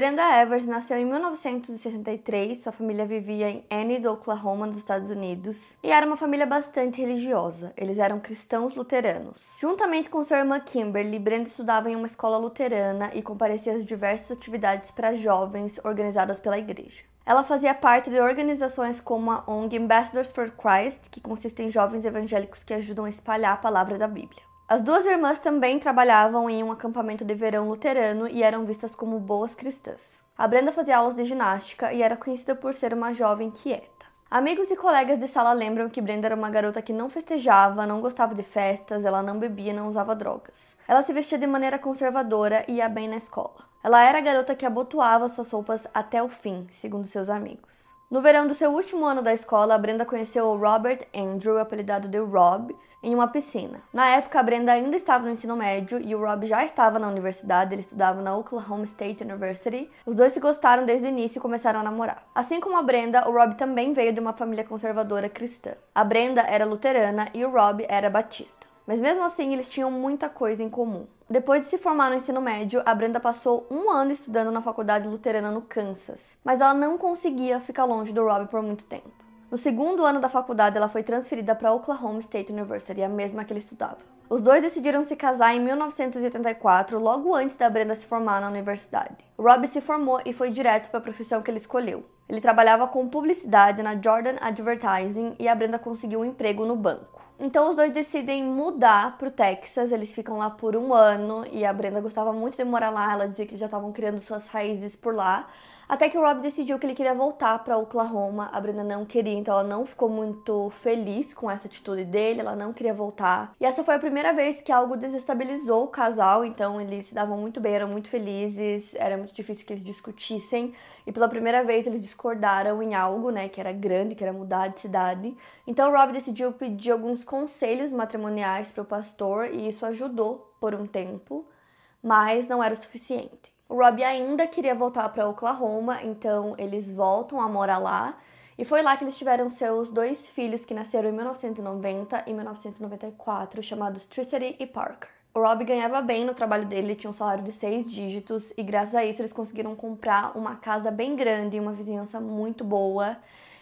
Brenda Evers nasceu em 1963, sua família vivia em Enid, Oklahoma, nos Estados Unidos, e era uma família bastante religiosa. Eles eram cristãos luteranos. Juntamente com sua irmã Kimberly, Brenda estudava em uma escola luterana e comparecia às diversas atividades para jovens organizadas pela igreja. Ela fazia parte de organizações como a ONG Ambassadors for Christ, que consiste em jovens evangélicos que ajudam a espalhar a palavra da Bíblia. As duas irmãs também trabalhavam em um acampamento de verão luterano e eram vistas como boas cristãs. A Brenda fazia aulas de ginástica e era conhecida por ser uma jovem quieta. Amigos e colegas de sala lembram que Brenda era uma garota que não festejava, não gostava de festas, ela não bebia, não usava drogas. Ela se vestia de maneira conservadora e ia bem na escola. Ela era a garota que abotoava suas roupas até o fim, segundo seus amigos. No verão do seu último ano da escola, Brenda conheceu o Robert Andrew, apelidado de Rob, em uma piscina. Na época, a Brenda ainda estava no ensino médio e o Rob já estava na universidade, ele estudava na Oklahoma State University. Os dois se gostaram desde o início e começaram a namorar. Assim como a Brenda, o Rob também veio de uma família conservadora cristã. A Brenda era luterana e o Rob era batista. Mas mesmo assim, eles tinham muita coisa em comum. Depois de se formar no ensino médio, a Brenda passou um ano estudando na faculdade luterana no Kansas, mas ela não conseguia ficar longe do Rob por muito tempo. No segundo ano da faculdade, ela foi transferida para Oklahoma State University, a mesma que ele estudava. Os dois decidiram se casar em 1984, logo antes da Brenda se formar na universidade. Rob se formou e foi direto para a profissão que ele escolheu. Ele trabalhava com publicidade na Jordan Advertising e a Brenda conseguiu um emprego no banco. Então os dois decidem mudar para o Texas, eles ficam lá por um ano e a Brenda gostava muito de morar lá, ela dizia que já estavam criando suas raízes por lá. Até que o Rob decidiu que ele queria voltar para Oklahoma. A Brenda não queria, então ela não ficou muito feliz com essa atitude dele, ela não queria voltar. E essa foi a primeira vez que algo desestabilizou o casal, então eles se davam muito bem, eram muito felizes, era muito difícil que eles discutissem. E pela primeira vez eles discordaram em algo, né, que era grande, que era mudar de cidade. Então o Rob decidiu pedir alguns conselhos matrimoniais para o pastor e isso ajudou por um tempo, mas não era o suficiente. O Robbie ainda queria voltar para Oklahoma, então eles voltam a morar lá. E foi lá que eles tiveram seus dois filhos que nasceram em 1990 e 1994, chamados Tricity e Parker. O Rob ganhava bem no trabalho dele, tinha um salário de seis dígitos e graças a isso eles conseguiram comprar uma casa bem grande e uma vizinhança muito boa.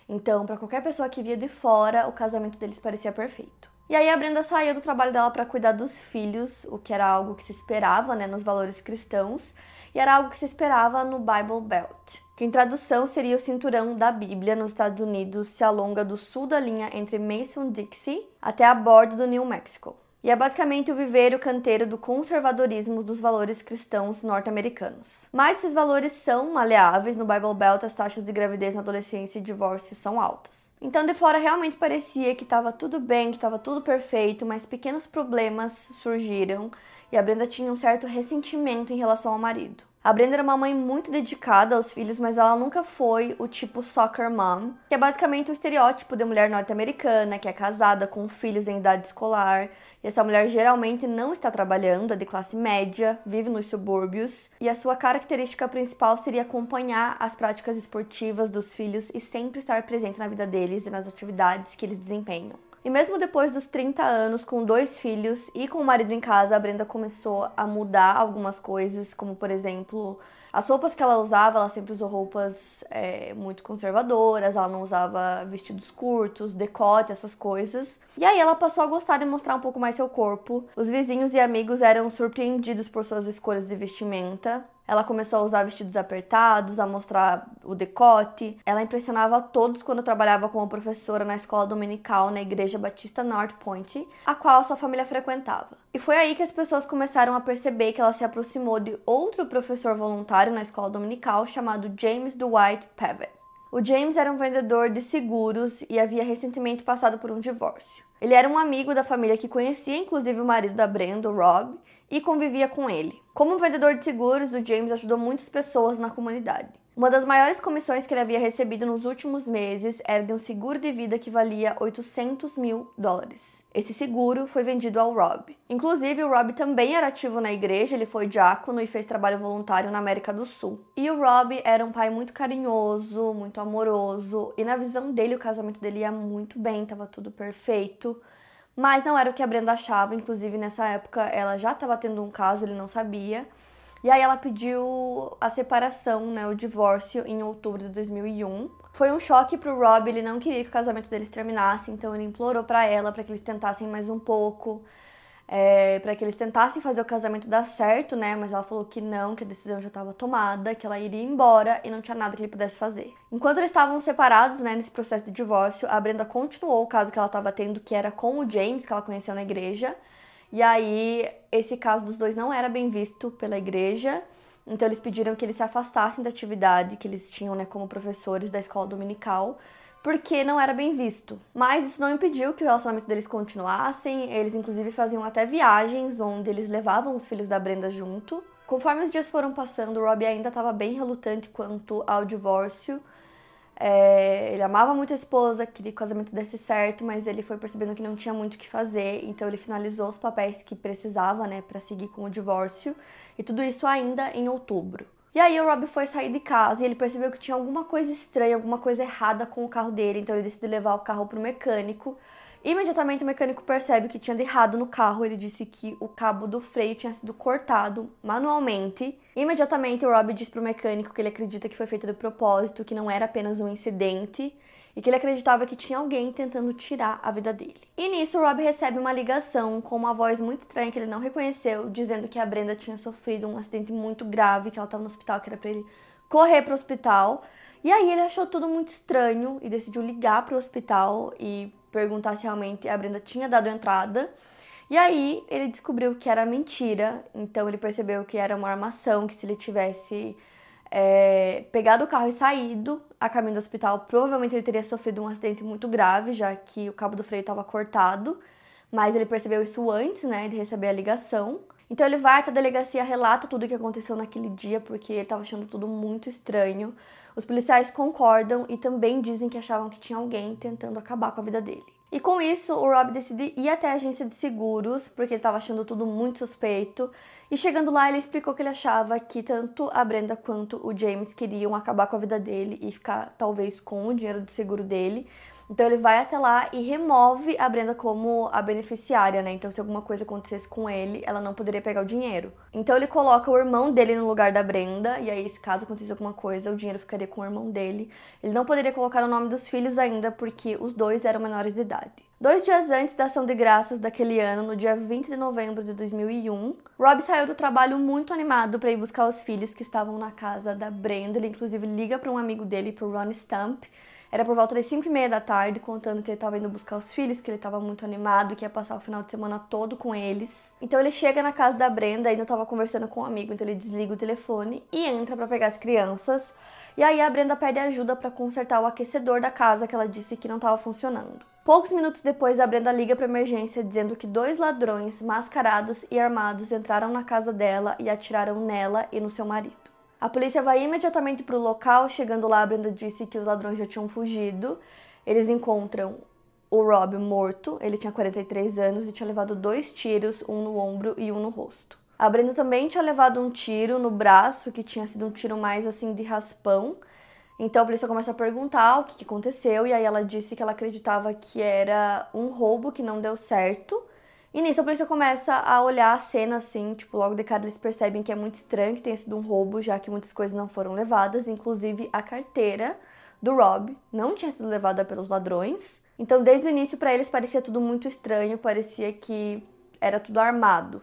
Então, para qualquer pessoa que via de fora, o casamento deles parecia perfeito. E aí a Brenda saiu do trabalho dela para cuidar dos filhos, o que era algo que se esperava, né, nos valores cristãos e era algo que se esperava no Bible Belt, que em tradução seria o cinturão da Bíblia nos Estados Unidos, se alonga do sul da linha entre Mason-Dixie até a borda do New Mexico. E é basicamente o viveiro canteiro do conservadorismo dos valores cristãos norte-americanos. Mas esses valores são maleáveis, no Bible Belt as taxas de gravidez na adolescência e divórcio são altas. Então de fora realmente parecia que estava tudo bem, que estava tudo perfeito, mas pequenos problemas surgiram e a Brenda tinha um certo ressentimento em relação ao marido. A Brenda era uma mãe muito dedicada aos filhos, mas ela nunca foi o tipo soccer mom, que é basicamente o estereótipo de mulher norte-americana, que é casada com filhos em idade escolar. E essa mulher geralmente não está trabalhando, é de classe média, vive nos subúrbios, e a sua característica principal seria acompanhar as práticas esportivas dos filhos e sempre estar presente na vida deles e nas atividades que eles desempenham. E mesmo depois dos 30 anos, com dois filhos e com o marido em casa, a Brenda começou a mudar algumas coisas, como por exemplo, as roupas que ela usava, ela sempre usou roupas é, muito conservadoras, ela não usava vestidos curtos, decote, essas coisas. E aí ela passou a gostar de mostrar um pouco mais seu corpo. Os vizinhos e amigos eram surpreendidos por suas escolhas de vestimenta. Ela começou a usar vestidos apertados, a mostrar o decote. Ela impressionava todos quando trabalhava como professora na escola dominical na Igreja Batista North Point, a qual sua família frequentava. E foi aí que as pessoas começaram a perceber que ela se aproximou de outro professor voluntário na escola dominical chamado James Dwight Pavitt. O James era um vendedor de seguros e havia recentemente passado por um divórcio. Ele era um amigo da família que conhecia inclusive o marido da Brenda, o Rob, e convivia com ele. Como vendedor de seguros, o James ajudou muitas pessoas na comunidade. Uma das maiores comissões que ele havia recebido nos últimos meses era de um seguro de vida que valia 800 mil dólares. Esse seguro foi vendido ao Rob. Inclusive, o Rob também era ativo na igreja, ele foi diácono e fez trabalho voluntário na América do Sul. E o Rob era um pai muito carinhoso, muito amoroso, e na visão dele o casamento dele ia muito bem, estava tudo perfeito. Mas não era o que a Brenda achava, inclusive nessa época ela já estava tendo um caso, ele não sabia. E aí ela pediu a separação, né, o divórcio, em outubro de 2001. Foi um choque pro Rob, ele não queria que o casamento deles terminasse, então ele implorou para ela para que eles tentassem mais um pouco, é, para que eles tentassem fazer o casamento dar certo, né? Mas ela falou que não, que a decisão já estava tomada, que ela iria embora e não tinha nada que ele pudesse fazer. Enquanto eles estavam separados, né, nesse processo de divórcio, a Brenda continuou o caso que ela estava tendo, que era com o James, que ela conheceu na igreja. E aí, esse caso dos dois não era bem visto pela igreja, então eles pediram que eles se afastassem da atividade que eles tinham, né, como professores da escola dominical, porque não era bem visto. Mas isso não impediu que o relacionamento deles continuassem, eles inclusive faziam até viagens onde eles levavam os filhos da Brenda junto. Conforme os dias foram passando, Robbie ainda estava bem relutante quanto ao divórcio, é, ele amava muito a esposa, queria que o casamento desse certo, mas ele foi percebendo que não tinha muito o que fazer, então ele finalizou os papéis que precisava, né, para seguir com o divórcio, e tudo isso ainda em outubro. E aí o Rob foi sair de casa e ele percebeu que tinha alguma coisa estranha, alguma coisa errada com o carro dele, então ele decidiu levar o carro pro mecânico. Imediatamente o mecânico percebe que tinha de errado no carro. Ele disse que o cabo do freio tinha sido cortado manualmente. Imediatamente o Rob diz pro mecânico que ele acredita que foi feito de propósito, que não era apenas um incidente e que ele acreditava que tinha alguém tentando tirar a vida dele. E nisso Rob recebe uma ligação com uma voz muito estranha que ele não reconheceu, dizendo que a Brenda tinha sofrido um acidente muito grave, que ela estava no hospital, que era para ele correr para o hospital. E aí ele achou tudo muito estranho e decidiu ligar para o hospital e perguntar se realmente a Brenda tinha dado entrada. E aí ele descobriu que era mentira, então ele percebeu que era uma armação, que se ele tivesse é, pegado o carro e saído a caminho do hospital, provavelmente ele teria sofrido um acidente muito grave, já que o cabo do freio estava cortado. Mas ele percebeu isso antes, né, de receber a ligação. Então ele vai até a delegacia, relata tudo o que aconteceu naquele dia, porque ele estava achando tudo muito estranho. Os policiais concordam e também dizem que achavam que tinha alguém tentando acabar com a vida dele. E com isso, o Rob decide ir até a agência de seguros, porque ele estava achando tudo muito suspeito. E chegando lá, ele explicou que ele achava que tanto a Brenda quanto o James queriam acabar com a vida dele e ficar talvez com o dinheiro do seguro dele. Então ele vai até lá e remove a Brenda como a beneficiária, né? Então se alguma coisa acontecesse com ele, ela não poderia pegar o dinheiro. Então ele coloca o irmão dele no lugar da Brenda, e aí se caso acontecesse alguma coisa, o dinheiro ficaria com o irmão dele. Ele não poderia colocar o nome dos filhos ainda, porque os dois eram menores de idade. Dois dias antes da ação de graças daquele ano, no dia 20 de novembro de 2001, Rob saiu do trabalho muito animado para ir buscar os filhos que estavam na casa da Brenda. Ele inclusive liga para um amigo dele, para Ron Stump, era por volta das 5 e meia da tarde, contando que ele estava indo buscar os filhos, que ele estava muito animado, que ia passar o final de semana todo com eles. Então ele chega na casa da Brenda, ainda estava conversando com um amigo, então ele desliga o telefone e entra para pegar as crianças. E aí a Brenda pede ajuda para consertar o aquecedor da casa que ela disse que não estava funcionando. Poucos minutos depois, a Brenda liga para emergência dizendo que dois ladrões mascarados e armados entraram na casa dela e atiraram nela e no seu marido. A polícia vai imediatamente para o local. Chegando lá, a Brenda disse que os ladrões já tinham fugido. Eles encontram o Rob morto. Ele tinha 43 anos e tinha levado dois tiros, um no ombro e um no rosto. A Brenda também tinha levado um tiro no braço, que tinha sido um tiro mais assim de raspão. Então a polícia começa a perguntar o que aconteceu e aí ela disse que ela acreditava que era um roubo que não deu certo e nisso a polícia começa a olhar a cena assim, tipo, logo de cara eles percebem que é muito estranho que tenha sido um roubo, já que muitas coisas não foram levadas, inclusive a carteira do Rob não tinha sido levada pelos ladrões. Então, desde o início para eles parecia tudo muito estranho, parecia que era tudo armado.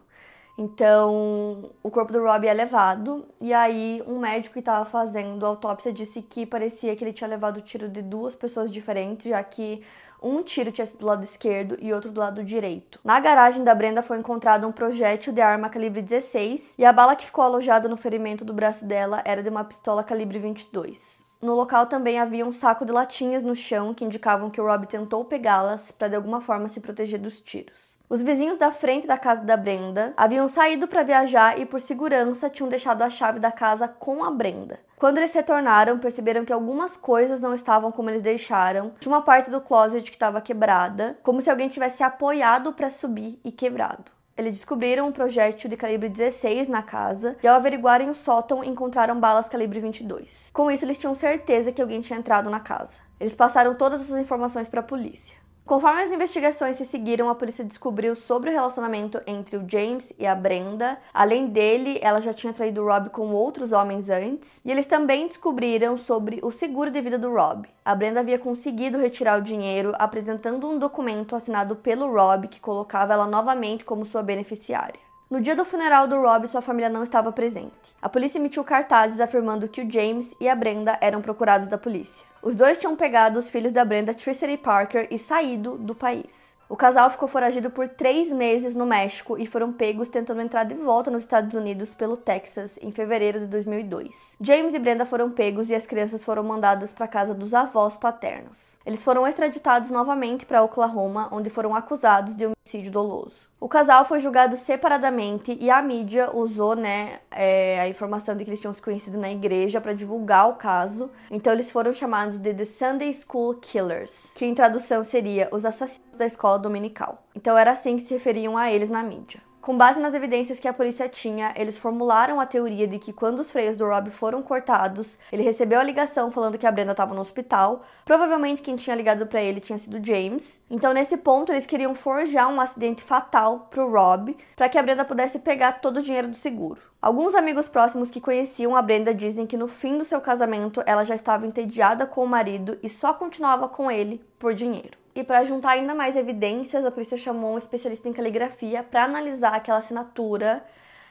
Então, o corpo do Rob é levado e aí um médico que estava fazendo a autópsia disse que parecia que ele tinha levado o tiro de duas pessoas diferentes, já que um tiro tinha sido do lado esquerdo e outro do lado direito. Na garagem da Brenda foi encontrado um projétil de arma calibre 16 e a bala que ficou alojada no ferimento do braço dela era de uma pistola calibre 22. No local também havia um saco de latinhas no chão que indicavam que o Rob tentou pegá-las para de alguma forma se proteger dos tiros. Os vizinhos da frente da casa da Brenda haviam saído para viajar e, por segurança, tinham deixado a chave da casa com a Brenda. Quando eles retornaram, perceberam que algumas coisas não estavam como eles deixaram. Tinha uma parte do closet que estava quebrada, como se alguém tivesse apoiado para subir e quebrado. Eles descobriram um projétil de calibre 16 na casa e, ao averiguarem o sótão, encontraram balas calibre 22. Com isso, eles tinham certeza que alguém tinha entrado na casa. Eles passaram todas essas informações para a polícia. Conforme as investigações se seguiram, a polícia descobriu sobre o relacionamento entre o James e a Brenda. Além dele, ela já tinha traído Rob com outros homens antes. E eles também descobriram sobre o seguro de vida do Rob. A Brenda havia conseguido retirar o dinheiro apresentando um documento assinado pelo Rob que colocava ela novamente como sua beneficiária. No dia do funeral do Rob, sua família não estava presente. A polícia emitiu cartazes afirmando que o James e a Brenda eram procurados da polícia. Os dois tinham pegado os filhos da Brenda, Tricity Parker, e saído do país. O casal ficou foragido por três meses no México e foram pegos tentando entrar de volta nos Estados Unidos pelo Texas em fevereiro de 2002. James e Brenda foram pegos e as crianças foram mandadas para casa dos avós paternos. Eles foram extraditados novamente para Oklahoma, onde foram acusados de homicídio doloso. O casal foi julgado separadamente e a mídia usou né, é, a informação de que eles tinham se conhecido na igreja para divulgar o caso. Então eles foram chamados de The Sunday School Killers, que em tradução seria os assassinos da escola dominical. Então era assim que se referiam a eles na mídia. Com base nas evidências que a polícia tinha, eles formularam a teoria de que quando os freios do Rob foram cortados, ele recebeu a ligação falando que a Brenda estava no hospital. Provavelmente quem tinha ligado para ele tinha sido James. Então nesse ponto eles queriam forjar um acidente fatal pro Rob, para que a Brenda pudesse pegar todo o dinheiro do seguro. Alguns amigos próximos que conheciam a Brenda dizem que no fim do seu casamento ela já estava entediada com o marido e só continuava com ele por dinheiro. E para juntar ainda mais evidências, a polícia chamou um especialista em caligrafia para analisar aquela assinatura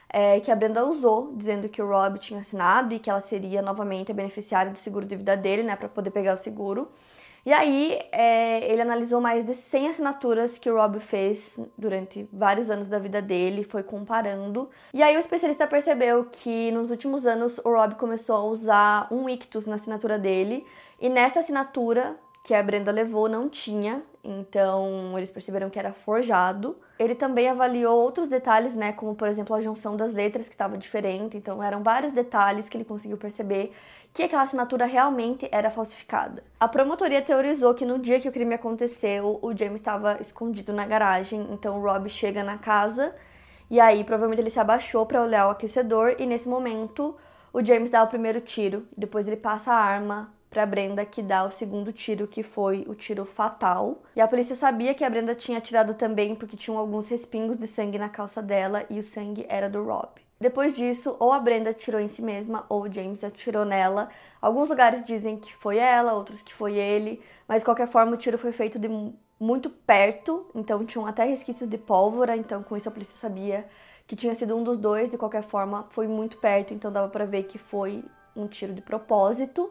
é, que a Brenda usou, dizendo que o Rob tinha assinado e que ela seria novamente a beneficiária do seguro de vida dele, né, para poder pegar o seguro. E aí, é, ele analisou mais de 100 assinaturas que o Rob fez durante vários anos da vida dele, foi comparando. E aí, o especialista percebeu que nos últimos anos o Rob começou a usar um ictus na assinatura dele, e nessa assinatura que a Brenda levou não tinha, então eles perceberam que era forjado. Ele também avaliou outros detalhes, né, como por exemplo a junção das letras que estava diferente, então eram vários detalhes que ele conseguiu perceber que aquela assinatura realmente era falsificada. A promotoria teorizou que no dia que o crime aconteceu, o James estava escondido na garagem, então o Rob chega na casa e aí provavelmente ele se abaixou para olhar o aquecedor e nesse momento o James dá o primeiro tiro, depois ele passa a arma para Brenda que dá o segundo tiro, que foi o tiro fatal. E a polícia sabia que a Brenda tinha atirado também porque tinham alguns respingos de sangue na calça dela e o sangue era do Rob. Depois disso, ou a Brenda atirou em si mesma ou o James atirou nela. Alguns lugares dizem que foi ela, outros que foi ele, mas de qualquer forma o tiro foi feito de muito perto, então tinham até resquícios de pólvora, então com isso a polícia sabia que tinha sido um dos dois, de qualquer forma foi muito perto, então dava para ver que foi um tiro de propósito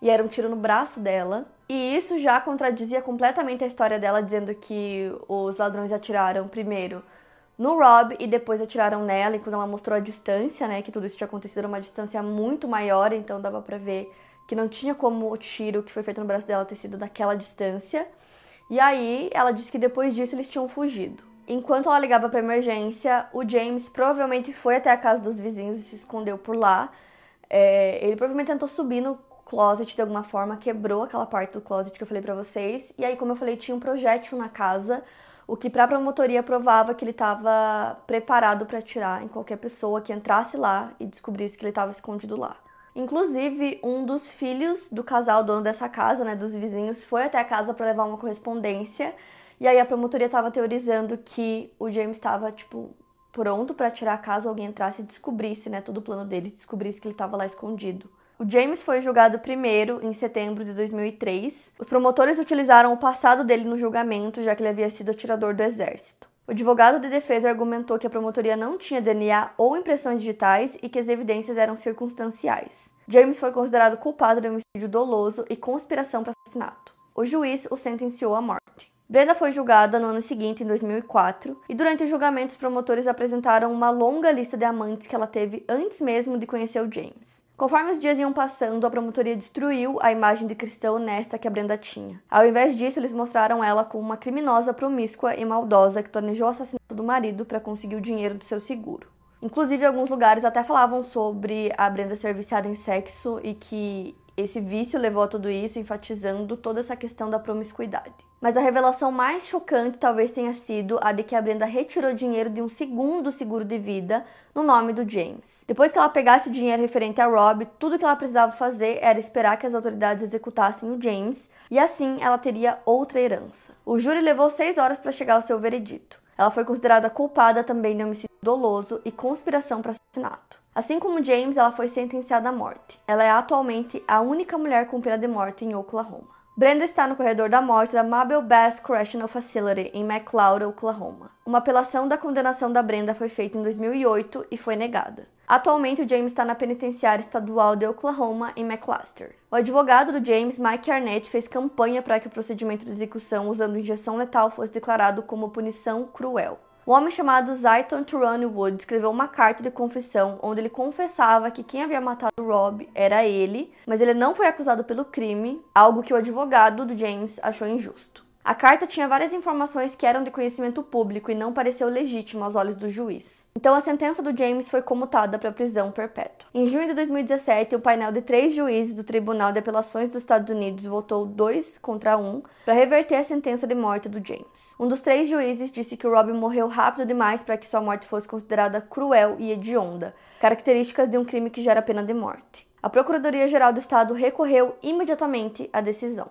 e era um tiro no braço dela. E isso já contradizia completamente a história dela, dizendo que os ladrões atiraram primeiro no Rob e depois atiraram nela. E quando ela mostrou a distância, né, que tudo isso tinha acontecido a uma distância muito maior, então dava pra ver que não tinha como o tiro que foi feito no braço dela ter sido daquela distância. E aí ela disse que depois disso eles tinham fugido. Enquanto ela ligava para emergência, o James provavelmente foi até a casa dos vizinhos e se escondeu por lá. É, ele provavelmente tentou subir no closet de alguma forma, quebrou aquela parte do closet que eu falei para vocês. E aí, como eu falei, tinha um projétil na casa, o que para a promotoria provava que ele estava preparado para atirar em qualquer pessoa que entrasse lá e descobrisse que ele estava escondido lá. Inclusive, um dos filhos do casal dono dessa casa, né, dos vizinhos, foi até a casa para levar uma correspondência. E aí a promotoria estava teorizando que o James estava tipo pronto para tirar caso alguém entrasse e descobrisse, né, todo o plano dele, descobrisse que ele estava lá escondido. O James foi julgado primeiro em setembro de 2003. Os promotores utilizaram o passado dele no julgamento, já que ele havia sido atirador do exército. O advogado de defesa argumentou que a promotoria não tinha DNA ou impressões digitais e que as evidências eram circunstanciais. James foi considerado culpado de homicídio doloso e conspiração para assassinato. O juiz o sentenciou à morte. Brenda foi julgada no ano seguinte, em 2004, e durante o julgamento os promotores apresentaram uma longa lista de amantes que ela teve antes mesmo de conhecer o James. Conforme os dias iam passando, a promotoria destruiu a imagem de cristã honesta que a Brenda tinha. Ao invés disso, eles mostraram ela como uma criminosa promíscua e maldosa que planejou o assassinato do marido para conseguir o dinheiro do seu seguro. Inclusive, alguns lugares até falavam sobre a Brenda ser viciada em sexo e que esse vício levou a tudo isso, enfatizando toda essa questão da promiscuidade. Mas a revelação mais chocante talvez tenha sido a de que a Brenda retirou dinheiro de um segundo seguro de vida no nome do James. Depois que ela pegasse o dinheiro referente a Rob, tudo que ela precisava fazer era esperar que as autoridades executassem o James e assim ela teria outra herança. O júri levou seis horas para chegar ao seu veredito. Ela foi considerada culpada também de homicídio doloso e conspiração para assassinato. Assim como James, ela foi sentenciada à morte. Ela é atualmente a única mulher com pena de morte em Oklahoma. Brenda está no corredor da morte da Mabel Bass Correctional Facility em McLeod, Oklahoma. Uma apelação da condenação da Brenda foi feita em 2008 e foi negada. Atualmente, o James está na penitenciária estadual de Oklahoma, em McLaster. O advogado do James, Mike Arnett, fez campanha para que o procedimento de execução usando injeção letal fosse declarado como punição cruel. O homem chamado Zayton Turani Wood escreveu uma carta de confissão onde ele confessava que quem havia matado Rob era ele, mas ele não foi acusado pelo crime, algo que o advogado do James achou injusto. A carta tinha várias informações que eram de conhecimento público e não pareceu legítima aos olhos do juiz. Então a sentença do James foi comutada para prisão perpétua. Em junho de 2017, o um painel de três juízes do Tribunal de Apelações dos Estados Unidos votou dois contra um para reverter a sentença de morte do James. Um dos três juízes disse que o Rob morreu rápido demais para que sua morte fosse considerada cruel e hedionda, características de um crime que gera pena de morte. A Procuradoria-Geral do Estado recorreu imediatamente à decisão.